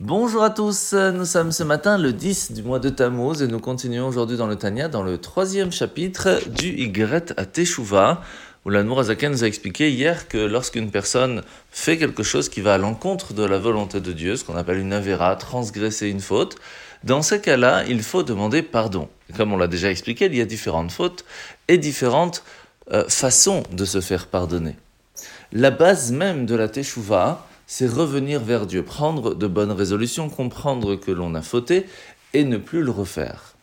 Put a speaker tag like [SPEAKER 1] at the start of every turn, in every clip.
[SPEAKER 1] Bonjour à tous, nous sommes ce matin le 10 du mois de Tammuz et nous continuons aujourd'hui dans le Tanya, dans le troisième chapitre du Y à Teshuvah, où la Azaken nous a expliqué hier que lorsqu'une personne fait quelque chose qui va à l'encontre de la volonté de Dieu, ce qu'on appelle une avéra, transgresser une faute, dans ce cas-là, il faut demander pardon. comme on l'a déjà expliqué, il y a différentes fautes et différentes euh, façons de se faire pardonner. La base même de la Teshuvah, c'est revenir vers Dieu, prendre de bonnes résolutions, comprendre que l'on a fauté et ne plus le refaire.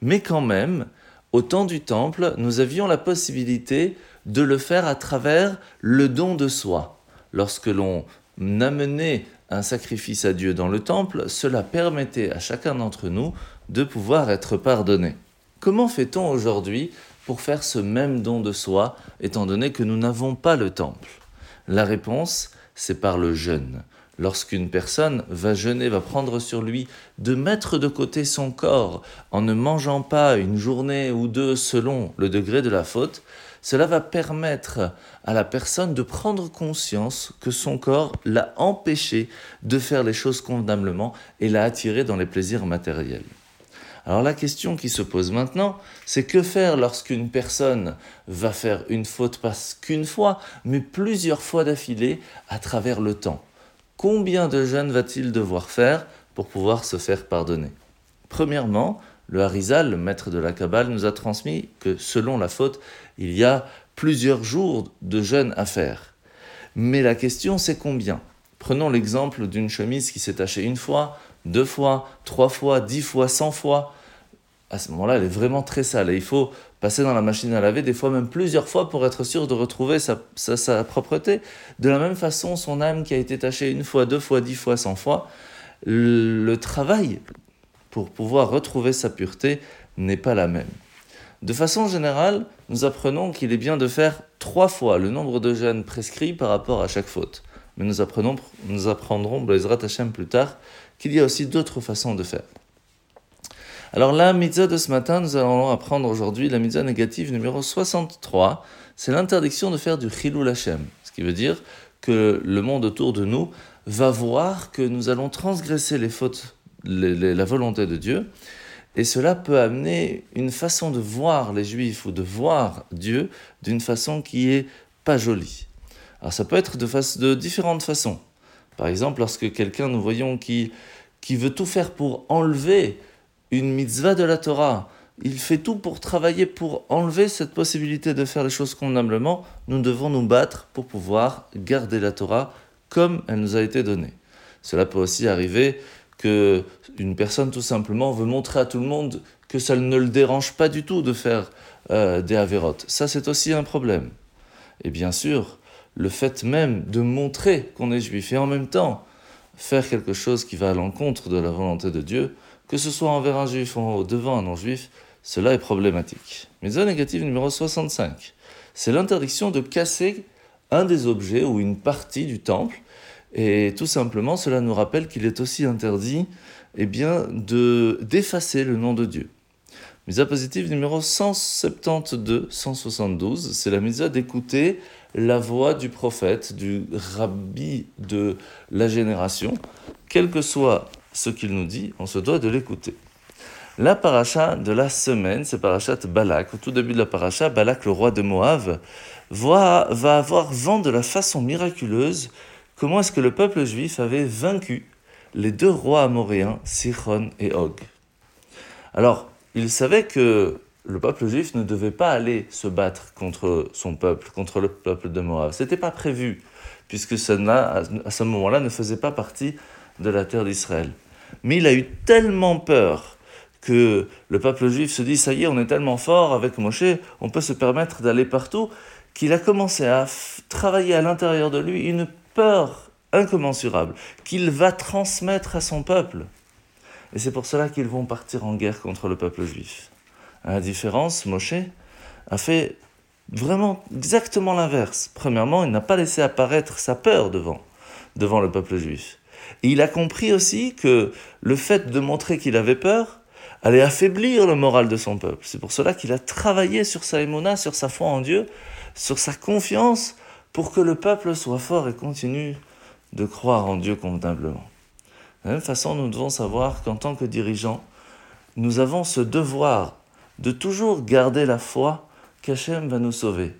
[SPEAKER 1] Mais quand même, au temps du temple, nous avions la possibilité de le faire à travers le don de soi. Lorsque l'on amenait un sacrifice à Dieu dans le temple, cela permettait à chacun d'entre nous de pouvoir être pardonné. Comment fait-on aujourd'hui pour faire ce même don de soi, étant donné que nous n'avons pas le temple? La réponse, c'est par le jeûne. Lorsqu'une personne va jeûner, va prendre sur lui de mettre de côté son corps en ne mangeant pas une journée ou deux selon le degré de la faute, cela va permettre à la personne de prendre conscience que son corps l'a empêché de faire les choses convenablement et l'a attiré dans les plaisirs matériels. Alors la question qui se pose maintenant, c'est que faire lorsqu'une personne va faire une faute pas qu'une fois, mais plusieurs fois d'affilée à travers le temps? Combien de jeûnes va-t-il devoir faire pour pouvoir se faire pardonner? Premièrement, le Harizal, le maître de la Kabbale, nous a transmis que selon la faute, il y a plusieurs jours de jeûne à faire. Mais la question, c'est combien? Prenons l'exemple d'une chemise qui s'est tachée une fois, deux fois, trois fois, dix fois, cent fois, à ce moment-là, elle est vraiment très sale. Et il faut passer dans la machine à laver, des fois même plusieurs fois, pour être sûr de retrouver sa, sa, propreté. De la même façon, son âme qui a été tachée une fois, deux fois, dix fois, cent fois, le travail pour pouvoir retrouver sa pureté n'est pas la même. De façon générale, nous apprenons qu'il est bien de faire trois fois le nombre de jeûnes prescrits par rapport à chaque faute. Mais nous, apprenons, nous apprendrons, Blaisrat Hashem plus tard, qu'il y a aussi d'autres façons de faire. Alors la mitzvah de ce matin, nous allons apprendre aujourd'hui la mitzvah négative numéro 63. C'est l'interdiction de faire du chilul Hashem. Ce qui veut dire que le monde autour de nous va voir que nous allons transgresser les fautes, la volonté de Dieu. Et cela peut amener une façon de voir les juifs ou de voir Dieu d'une façon qui est pas jolie. Alors ça peut être de, de différentes façons. Par exemple, lorsque quelqu'un, nous voyons, qui, qui veut tout faire pour enlever une mitzvah de la Torah, il fait tout pour travailler pour enlever cette possibilité de faire les choses convenablement, nous devons nous battre pour pouvoir garder la Torah comme elle nous a été donnée. Cela peut aussi arriver que une personne tout simplement veut montrer à tout le monde que ça ne le dérange pas du tout de faire euh, des avérotes. Ça, c'est aussi un problème. Et bien sûr, le fait même de montrer qu'on est juif et en même temps faire quelque chose qui va à l'encontre de la volonté de Dieu, que ce soit envers un juif ou devant un non-juif, cela est problématique. Mitzvah négative numéro 65, c'est l'interdiction de casser un des objets ou une partie du temple, et tout simplement cela nous rappelle qu'il est aussi interdit eh bien, de d'effacer le nom de Dieu. Misa positive numéro 172, 172, c'est la misa d'écouter la voix du prophète, du rabbi de la génération, quel que soit ce qu'il nous dit, on se doit de l'écouter. La paracha de la semaine, c'est parachat Balak. Au tout début de la paracha, Balak, le roi de Moab, va, va avoir vent de la façon miraculeuse comment est-ce que le peuple juif avait vaincu les deux rois amoréens, Sichon et Og? Alors, il savait que le peuple juif ne devait pas aller se battre contre son peuple, contre le peuple de Moab. Ce n'était pas prévu, puisque ça à ce moment-là ne faisait pas partie de la terre d'Israël. Mais il a eu tellement peur que le peuple juif se dit ça y est, on est tellement fort avec Moshe, on peut se permettre d'aller partout, qu'il a commencé à travailler à l'intérieur de lui une peur incommensurable qu'il va transmettre à son peuple. Et c'est pour cela qu'ils vont partir en guerre contre le peuple juif. À la différence, Moshe a fait vraiment exactement l'inverse. Premièrement, il n'a pas laissé apparaître sa peur devant, devant le peuple juif. Il a compris aussi que le fait de montrer qu'il avait peur allait affaiblir le moral de son peuple. C'est pour cela qu'il a travaillé sur sa émona, sur sa foi en Dieu, sur sa confiance, pour que le peuple soit fort et continue de croire en Dieu convenablement. De la même façon, nous devons savoir qu'en tant que dirigeants, nous avons ce devoir de toujours garder la foi qu'Hachem va nous sauver.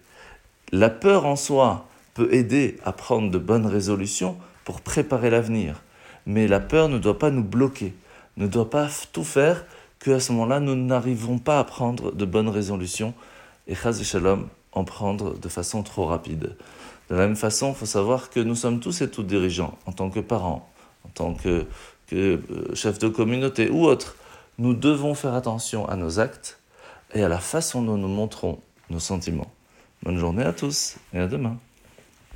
[SPEAKER 1] La peur en soi peut aider à prendre de bonnes résolutions pour préparer l'avenir, mais la peur ne doit pas nous bloquer, ne doit pas tout faire qu'à ce moment-là, nous n'arriverons pas à prendre de bonnes résolutions et Chaz Shalom en prendre de façon trop rapide. De la même façon, il faut savoir que nous sommes tous et toutes dirigeants, en tant que parents, en tant que, que euh, chefs de communauté ou autres. Nous devons faire attention à nos actes et à la façon dont nous montrons nos sentiments. Bonne journée à tous et à demain.